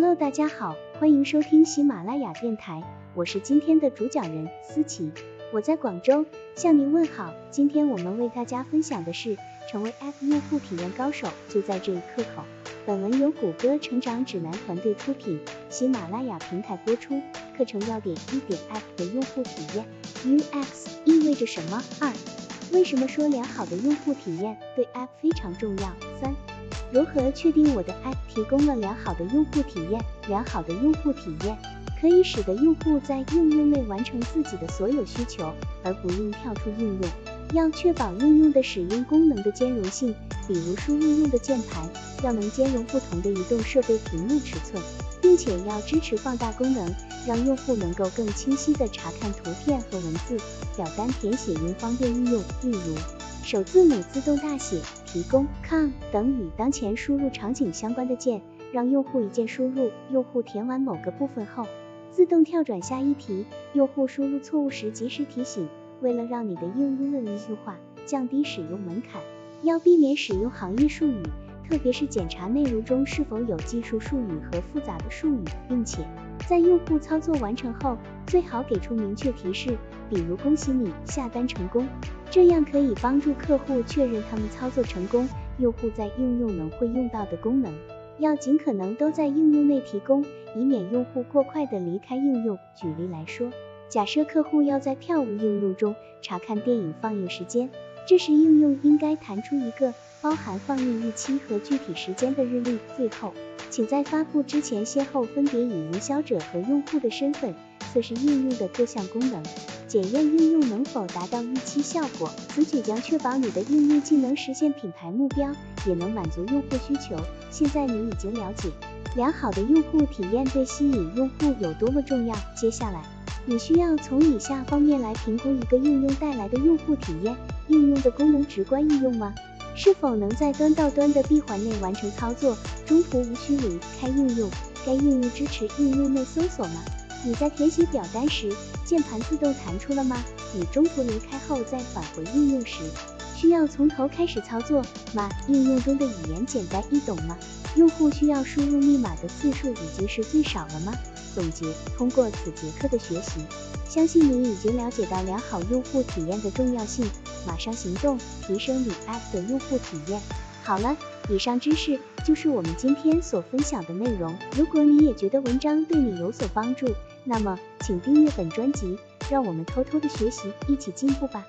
Hello，大家好，欢迎收听喜马拉雅电台，我是今天的主讲人思琪，我在广州向您问好。今天我们为大家分享的是成为 App 用户体验高手就在这一刻口。本文由谷歌成长指南团队出品，喜马拉雅平台播出。课程要点一点 App 的用户体验，UX 意味着什么？二，为什么说良好的用户体验对 App 非常重要？如何确定我的 App 提供了良好的用户体验？良好的用户体验可以使得用户在应用内完成自己的所有需求，而不用跳出应用。要确保应用的使用功能的兼容性，比如输入用的键盘要能兼容不同的移动设备屏幕尺寸，并且要支持放大功能，让用户能够更清晰地查看图片和文字。表单填写应方便运用，例如。首字母自动大写，提供 com 等与当前输入场景相关的键，让用户一键输入。用户填完某个部分后，自动跳转下一题。用户输入错误时及时提醒。为了让你的应用更易用化，降低使用门槛，要避免使用行业术语，特别是检查内容中是否有技术术语和复杂的术语，并且在用户操作完成后，最好给出明确提示，比如恭喜你下单成功。这样可以帮助客户确认他们操作成功。用户在应用能会用到的功能，要尽可能都在应用内提供，以免用户过快的离开应用。举例来说，假设客户要在跳舞应用中查看电影放映时间，这时应用应该弹出一个包含放映日期和具体时间的日历。最后，请在发布之前先后分别以营销者和用户的身份测试应用的各项功能。检验应用能否达到预期效果，此举将确保你的应用既能实现品牌目标，也能满足用户需求。现在你已经了解良好的用户体验对吸引用户有多么重要。接下来，你需要从以下方面来评估一个应用带来的用户体验：应用的功能直观易用吗？是否能在端到端的闭环内完成操作，中途无需离开应用？该应用支持应用内搜索吗？你在填写表单时，键盘自动弹出了吗？你中途离开后再返回应用时，需要从头开始操作吗？应用中的语言简单易懂吗？用户需要输入密码的次数已经是最少了吗？总结：通过此节课的学习，相信你已经了解到良好用户体验的重要性，马上行动，提升你 App 的用户体验。好了，以上知识就是我们今天所分享的内容。如果你也觉得文章对你有所帮助，那么，请订阅本专辑，让我们偷偷的学习，一起进步吧。